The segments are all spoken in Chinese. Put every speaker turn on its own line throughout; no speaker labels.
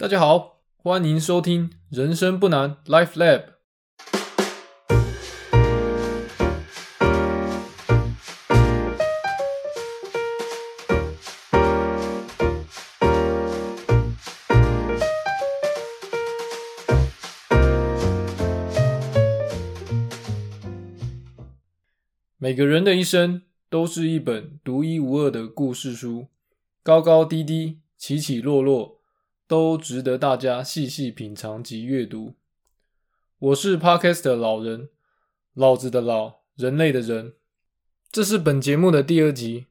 大家好，欢迎收听人生不难 Life Lab。每个人的一生都是一本独一无二的故事书，高高低低，起起落落。都值得大家细细品尝及阅读。我是 Podcast 的老人，老子的老，人类的人。这是本节目的第二集。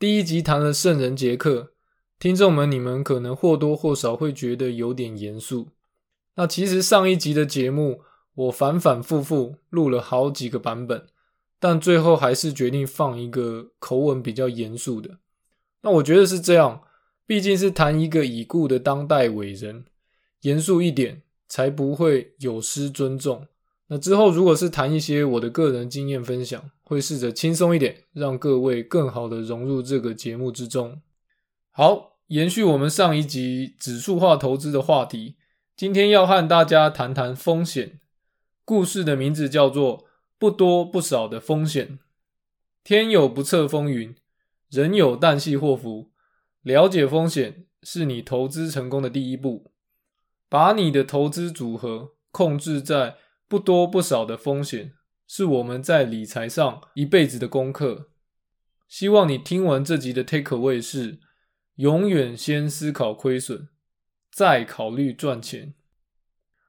第一集谈了圣人杰克，听众们，你们可能或多或少会觉得有点严肃。那其实上一集的节目，我反反复复录了好几个版本，但最后还是决定放一个口吻比较严肃的。那我觉得是这样。毕竟是谈一个已故的当代伟人，严肃一点才不会有失尊重。那之后如果是谈一些我的个人经验分享，会试着轻松一点，让各位更好的融入这个节目之中。好，延续我们上一集指数化投资的话题，今天要和大家谈谈风险。故事的名字叫做《不多不少的风险》。天有不测风云，人有旦夕祸福。了解风险是你投资成功的第一步。把你的投资组合控制在不多不少的风险，是我们在理财上一辈子的功课。希望你听完这集的 take away 是：永远先思考亏损，再考虑赚钱。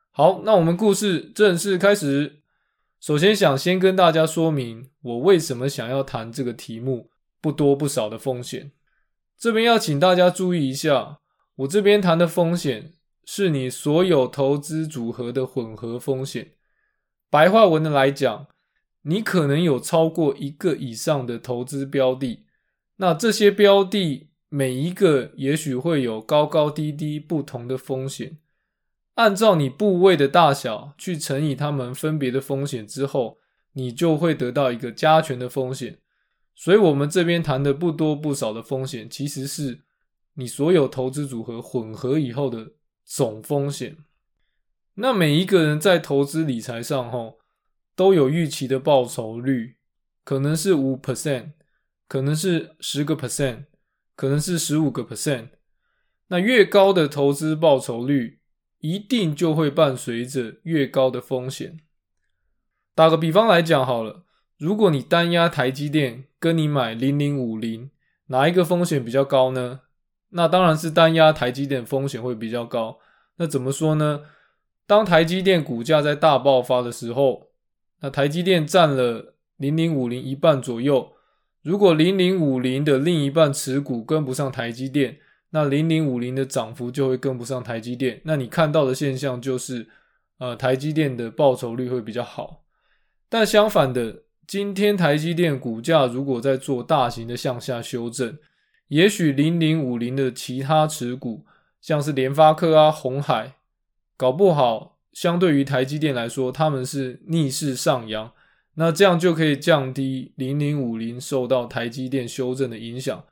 好，那我们故事正式开始。首先，想先跟大家说明，我为什么想要谈这个题目——不多不少的风险。这边要请大家注意一下，我这边谈的风险是你所有投资组合的混合风险。白话文的来讲，你可能有超过一个以上的投资标的，那这些标的每一个也许会有高高低低不同的风险。按照你部位的大小去乘以它们分别的风险之后，你就会得到一个加权的风险。所以，我们这边谈的不多不少的风险，其实是你所有投资组合混合以后的总风险。那每一个人在投资理财上，吼，都有预期的报酬率，可能是五 percent，可能是十个 percent，可能是十五个 percent。那越高的投资报酬率，一定就会伴随着越高的风险。打个比方来讲好了。如果你单压台积电，跟你买零零五零，哪一个风险比较高呢？那当然是单压台积电风险会比较高。那怎么说呢？当台积电股价在大爆发的时候，那台积电占了零零五零一半左右。如果零零五零的另一半持股跟不上台积电，那零零五零的涨幅就会跟不上台积电。那你看到的现象就是，呃，台积电的报酬率会比较好。但相反的。今天台积电股价如果在做大型的向下修正，也许零零五零的其他持股，像是联发科啊、红海，搞不好相对于台积电来说，他们是逆势上扬，那这样就可以降低零零五零受到台积电修正的影响。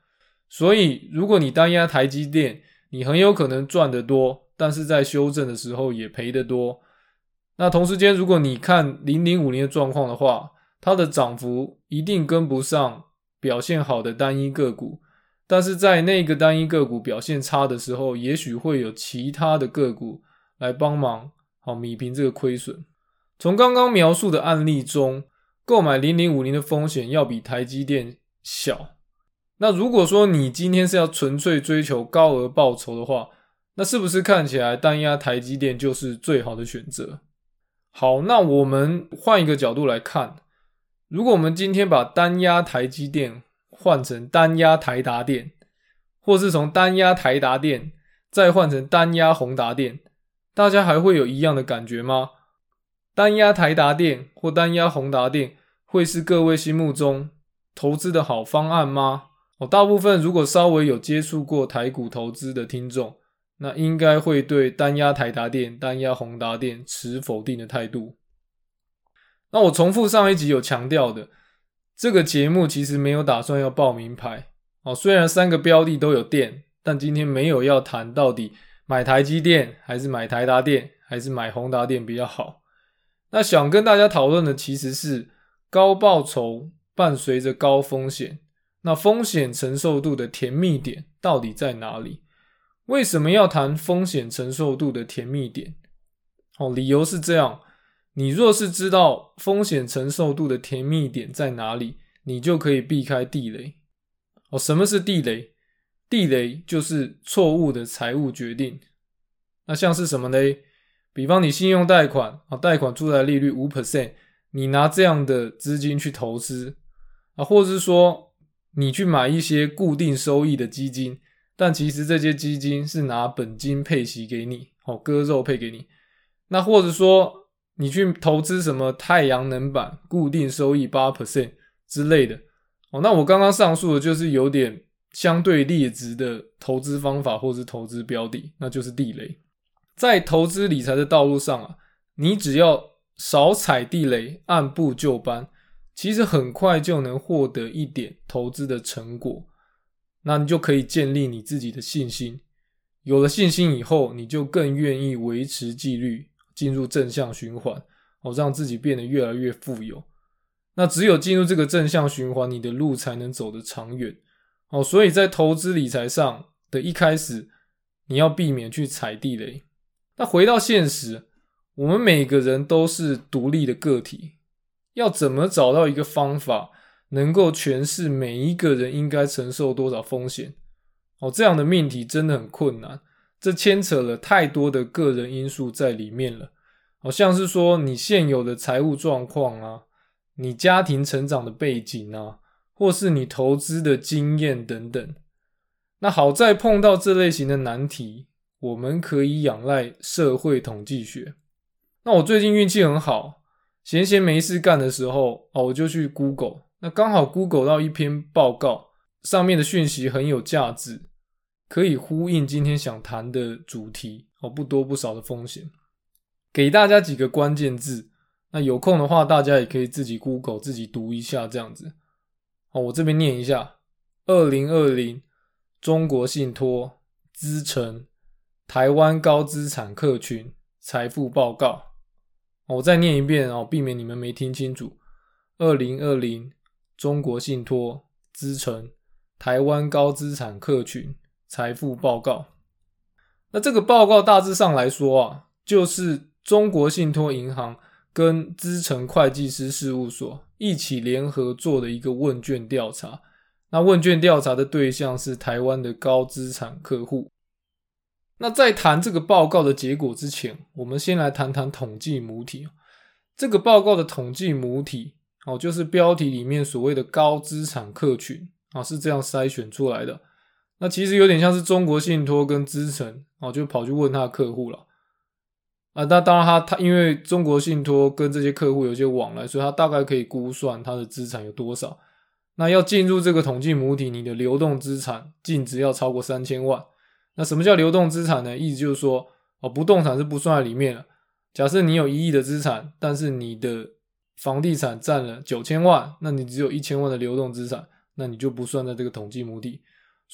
所以，如果你单压台积电，你很有可能赚得多，但是在修正的时候也赔得多。那同时间，如果你看零零五零的状况的话，它的涨幅一定跟不上表现好的单一个股，但是在那个单一个股表现差的时候，也许会有其他的个股来帮忙，好弥平这个亏损。从刚刚描述的案例中，购买零零五零的风险要比台积电小。那如果说你今天是要纯粹追求高额报酬的话，那是不是看起来单压台积电就是最好的选择？好，那我们换一个角度来看。如果我们今天把单压台积电换成单压台达电，或是从单压台达电再换成单压宏达电，大家还会有一样的感觉吗？单压台达电或单压宏达电会是各位心目中投资的好方案吗？哦，大部分如果稍微有接触过台股投资的听众，那应该会对单压台达电、单压宏达电持否定的态度。那我重复上一集有强调的，这个节目其实没有打算要报名牌哦。虽然三个标的都有电，但今天没有要谈到底买台积电还是买台达电还是买宏达电比较好？那想跟大家讨论的其实是高报酬伴随着高风险，那风险承受度的甜蜜点到底在哪里？为什么要谈风险承受度的甜蜜点？哦，理由是这样：你若是知道风险承受度的甜蜜点在哪里，你就可以避开地雷。哦，什么是地雷？地雷就是错误的财务决定。那像是什么呢？比方你信用贷款啊，贷款出来利率五 percent，你拿这样的资金去投资啊，或者是说你去买一些固定收益的基金，但其实这些基金是拿本金配息给你，哦，割肉配给你。那或者说你去投资什么太阳能板，固定收益八 percent 之类的，哦，那我刚刚上述的就是有点。相对劣质的投资方法或是投资标的，那就是地雷。在投资理财的道路上啊，你只要少踩地雷，按部就班，其实很快就能获得一点投资的成果。那你就可以建立你自己的信心。有了信心以后，你就更愿意维持纪律，进入正向循环，哦，让自己变得越来越富有。那只有进入这个正向循环，你的路才能走得长远。哦，所以在投资理财上的一开始，你要避免去踩地雷。那回到现实，我们每个人都是独立的个体，要怎么找到一个方法，能够诠释每一个人应该承受多少风险？哦，这样的命题真的很困难，这牵扯了太多的个人因素在里面了。好像是说你现有的财务状况啊，你家庭成长的背景啊。或是你投资的经验等等，那好在碰到这类型的难题，我们可以仰赖社会统计学。那我最近运气很好，闲闲没事干的时候哦，我就去 Google，那刚好 Google 到一篇报告，上面的讯息很有价值，可以呼应今天想谈的主题哦，不多不少的风险，给大家几个关键字，那有空的话大家也可以自己 Google 自己读一下这样子。哦，我这边念一下：二零二零中国信托资诚台湾高资产客群财富报告。我再念一遍哦，避免你们没听清楚。二零二零中国信托资诚台湾高资产客群财富报告。那这个报告大致上来说啊，就是中国信托银行。跟资诚会计师事务所一起联合做的一个问卷调查，那问卷调查的对象是台湾的高资产客户。那在谈这个报告的结果之前，我们先来谈谈统计母体。这个报告的统计母体哦，就是标题里面所谓的高资产客群啊，是这样筛选出来的。那其实有点像是中国信托跟资诚哦，就跑去问他的客户了。啊，那当然，他他因为中国信托跟这些客户有些往来，所以他大概可以估算他的资产有多少。那要进入这个统计母体，你的流动资产净值要超过三千万。那什么叫流动资产呢？意思就是说，哦，不动产是不算在里面了。假设你有一亿的资产，但是你的房地产占了九千万，那你只有一千万的流动资产，那你就不算在这个统计母体。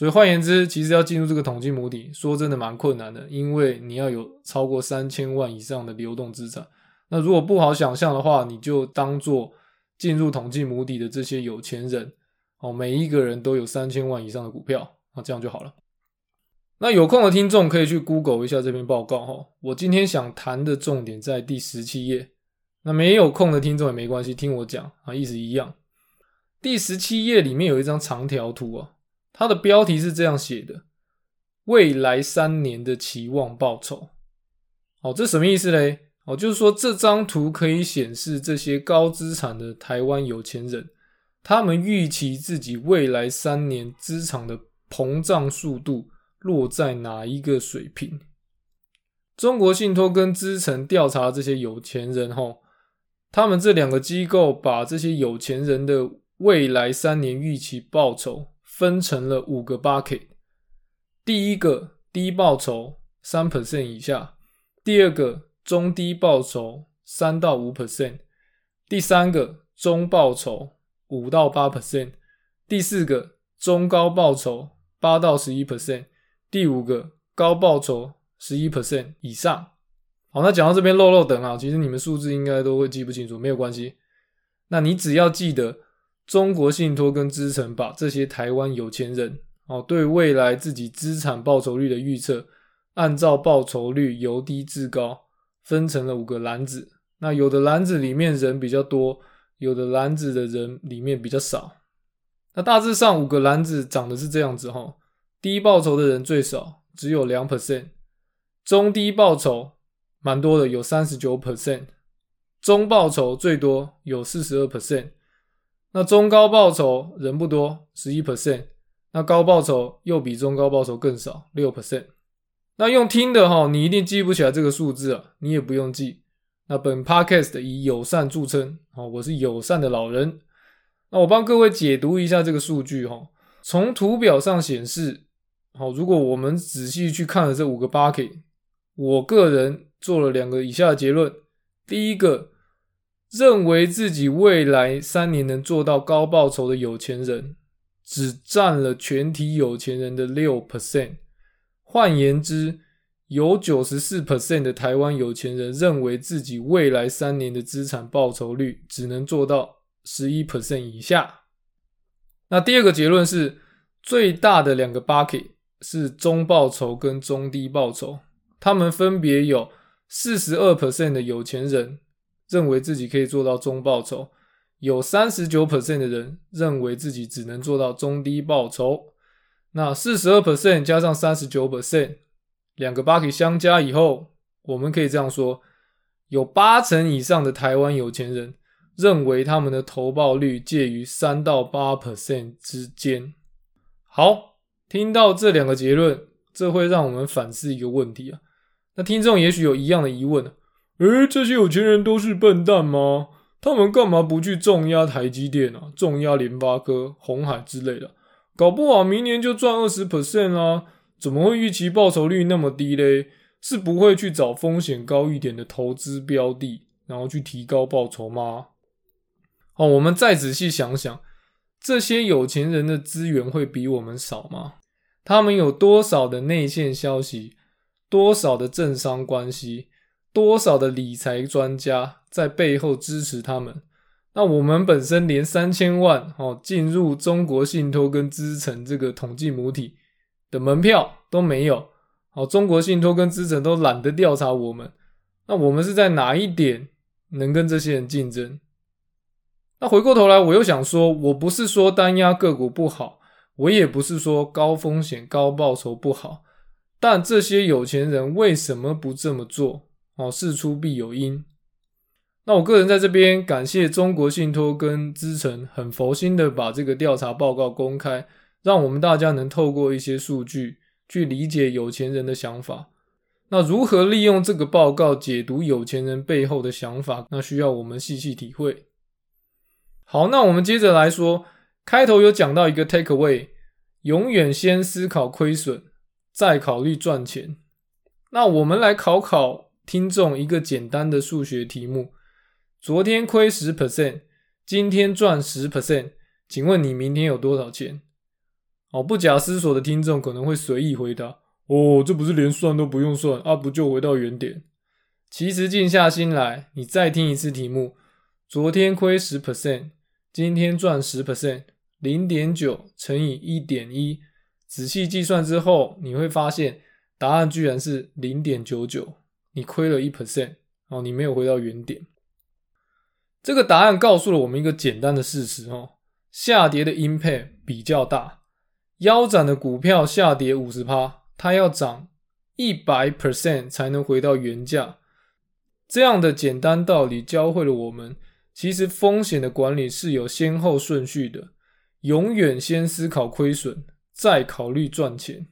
所以换言之，其实要进入这个统计母体，说真的蛮困难的，因为你要有超过三千万以上的流动资产。那如果不好想象的话，你就当做进入统计母体的这些有钱人哦，每一个人都有三千万以上的股票，那这样就好了。那有空的听众可以去 Google 一下这篇报告哈。我今天想谈的重点在第十七页，那没有空的听众也没关系，听我讲啊，意思一样。第十七页里面有一张长条图啊。它的标题是这样写的：未来三年的期望报酬。哦，这什么意思嘞？哦，就是说这张图可以显示这些高资产的台湾有钱人，他们预期自己未来三年资产的膨胀速度落在哪一个水平。中国信托跟资诚调查这些有钱人，吼，他们这两个机构把这些有钱人的未来三年预期报酬。分成了五个 bucket，第一个低报酬三 percent 以下，第二个中低报酬三到五 percent，第三个中报酬五到八 percent，第四个中高报酬八到十一 percent，第五个高报酬十一 percent 以上。好，那讲到这边漏漏等啊，其实你们数字应该都会记不清楚，没有关系。那你只要记得，中国信托跟资诚把这些台湾有钱人哦，对未来自己资产报酬率的预测，按照报酬率由低至高分成了五个篮子。那有的篮子里面人比较多，有的篮子的人里面比较少。那大致上五个篮子长的是这样子哈，低报酬的人最少，只有两 percent，中低报酬。蛮多的，有三十九 percent，中报酬最多有四十二 percent，那中高报酬人不多，十一 percent，那高报酬又比中高报酬更少，六 percent。那用听的哈，你一定记不起来这个数字啊，你也不用记。那本 podcast 以友善著称，哦，我是友善的老人。那我帮各位解读一下这个数据哈，从图表上显示，好，如果我们仔细去看了这五个 bucket，我个人。做了两个以下的结论：第一个，认为自己未来三年能做到高报酬的有钱人，只占了全体有钱人的六 percent。换言之，有九十四 percent 的台湾有钱人认为自己未来三年的资产报酬率只能做到十一 percent 以下。那第二个结论是，最大的两个 bucket 是中报酬跟中低报酬，他们分别有。四十二 percent 的有钱人认为自己可以做到中报酬，有三十九 percent 的人认为自己只能做到中低报酬。那四十二 percent 加上三十九 percent，两个 bucket 相加以后，我们可以这样说：有八成以上的台湾有钱人认为他们的投报率介于三到八 percent 之间。好，听到这两个结论，这会让我们反思一个问题啊。那听众也许有一样的疑问：诶，这些有钱人都是笨蛋吗？他们干嘛不去重压台积电啊、重压联发科、红海之类的？搞不好明年就赚二十 percent 啊？怎么会预期报酬率那么低嘞？是不会去找风险高一点的投资标的，然后去提高报酬吗？好，我们再仔细想想，这些有钱人的资源会比我们少吗？他们有多少的内线消息？多少的政商关系，多少的理财专家在背后支持他们？那我们本身连三千万哦进入中国信托跟资诚这个统计母体的门票都没有，好，中国信托跟资诚都懒得调查我们，那我们是在哪一点能跟这些人竞争？那回过头来，我又想说，我不是说单压个股不好，我也不是说高风险高报酬不好。但这些有钱人为什么不这么做？哦，事出必有因。那我个人在这边感谢中国信托跟资诚很佛心的把这个调查报告公开，让我们大家能透过一些数据去理解有钱人的想法。那如何利用这个报告解读有钱人背后的想法？那需要我们细细体会。好，那我们接着来说，开头有讲到一个 take away，永远先思考亏损。再考虑赚钱。那我们来考考听众一个简单的数学题目：昨天亏十 percent，今天赚十 percent，请问你明天有多少钱？哦，不假思索的听众可能会随意回答：哦，这不是连算都不用算啊，不就回到原点？其实静下心来，你再听一次题目：昨天亏十 percent，今天赚十 percent，零点九乘以一点一。仔细计算之后，你会发现答案居然是零点九九，你亏了一 percent 哦，你没有回到原点。这个答案告诉了我们一个简单的事实哦，下跌的 impact 比较大，腰斩的股票下跌五十趴，它要涨一百 percent 才能回到原价。这样的简单道理教会了我们，其实风险的管理是有先后顺序的，永远先思考亏损。再考虑赚钱，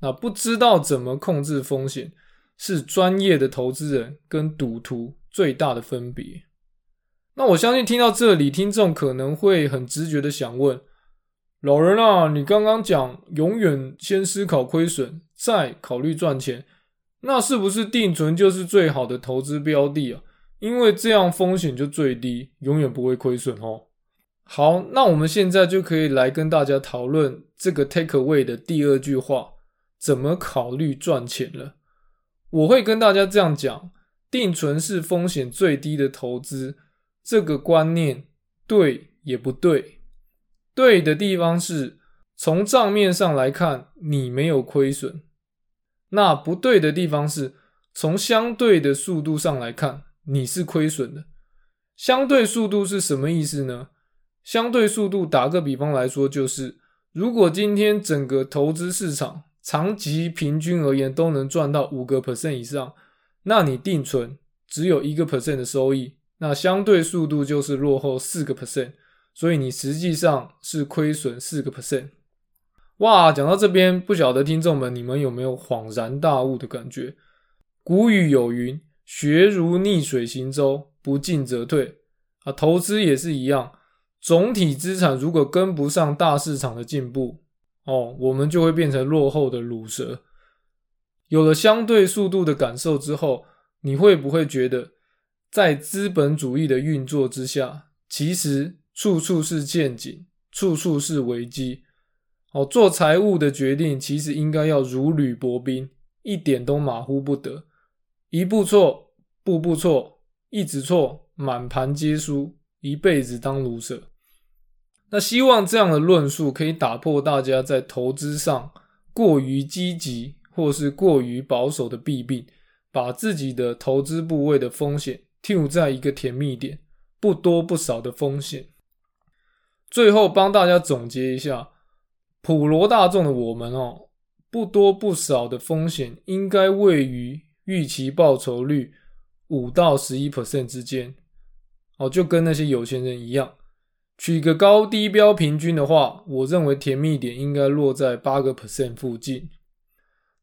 那不知道怎么控制风险，是专业的投资人跟赌徒最大的分别。那我相信听到这里，听众可能会很直觉的想问：老人啊，你刚刚讲永远先思考亏损，再考虑赚钱，那是不是定存就是最好的投资标的啊？因为这样风险就最低，永远不会亏损哦。好，那我们现在就可以来跟大家讨论这个 take away 的第二句话，怎么考虑赚钱了。我会跟大家这样讲：定存是风险最低的投资，这个观念对也不对。对的地方是从账面上来看，你没有亏损；那不对的地方是从相对的速度上来看，你是亏损的。相对速度是什么意思呢？相对速度，打个比方来说，就是如果今天整个投资市场长期平均而言都能赚到五个 percent 以上，那你定存只有一个 percent 的收益，那相对速度就是落后四个 percent，所以你实际上是亏损四个 percent。哇，讲到这边，不晓得听众们你们有没有恍然大悟的感觉？古语有云：“学如逆水行舟，不进则退。”啊，投资也是一样。总体资产如果跟不上大市场的进步，哦，我们就会变成落后的卤蛇。有了相对速度的感受之后，你会不会觉得，在资本主义的运作之下，其实处处是陷阱，处处是危机？哦，做财务的决定其实应该要如履薄冰，一点都马虎不得，一步错，步步错，一直错，满盘皆输，一辈子当卤蛇。那希望这样的论述可以打破大家在投资上过于积极或是过于保守的弊病，把自己的投资部位的风险定在一个甜蜜点，不多不少的风险。最后帮大家总结一下，普罗大众的我们哦，不多不少的风险应该位于预期报酬率五到十一 percent 之间，哦，就跟那些有钱人一样。取个高低标平均的话，我认为甜蜜点应该落在八个 percent 附近。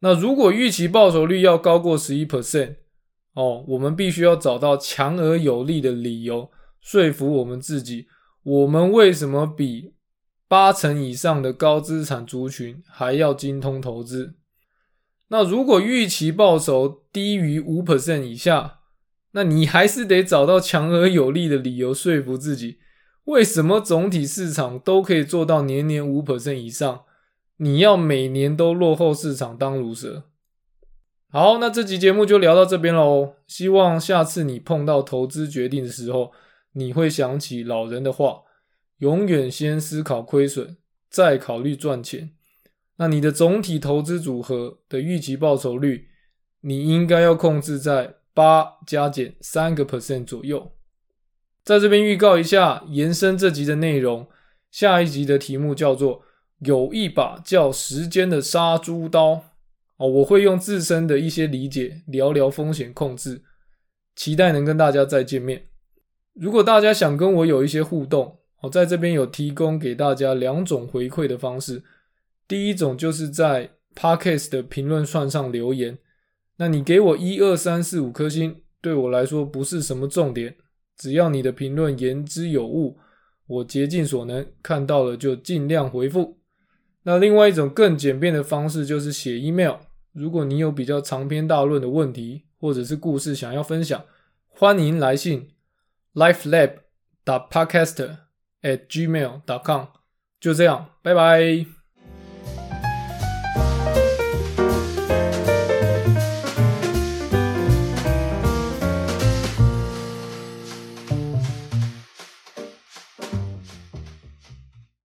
那如果预期报酬率要高过十一 percent，哦，我们必须要找到强而有力的理由说服我们自己，我们为什么比八成以上的高资产族群还要精通投资？那如果预期报酬低于五 percent 以下，那你还是得找到强而有力的理由说服自己。为什么总体市场都可以做到年年五 percent 以上？你要每年都落后市场当如蛇？好，那这集节目就聊到这边喽。希望下次你碰到投资决定的时候，你会想起老人的话：永远先思考亏损，再考虑赚钱。那你的总体投资组合的预期报酬率，你应该要控制在八加减三个 percent 左右。在这边预告一下，延伸这集的内容，下一集的题目叫做“有一把叫时间的杀猪刀”。哦，我会用自身的一些理解聊聊风险控制，期待能跟大家再见面。如果大家想跟我有一些互动，我在这边有提供给大家两种回馈的方式。第一种就是在 Podcast 的评论串上留言，那你给我一二三四五颗星，对我来说不是什么重点。只要你的评论言之有物，我竭尽所能看到了就尽量回复。那另外一种更简便的方式就是写 email。如果你有比较长篇大论的问题或者是故事想要分享，欢迎来信 lifelab. dot podcaster at gmail. dot com。就这样，拜拜。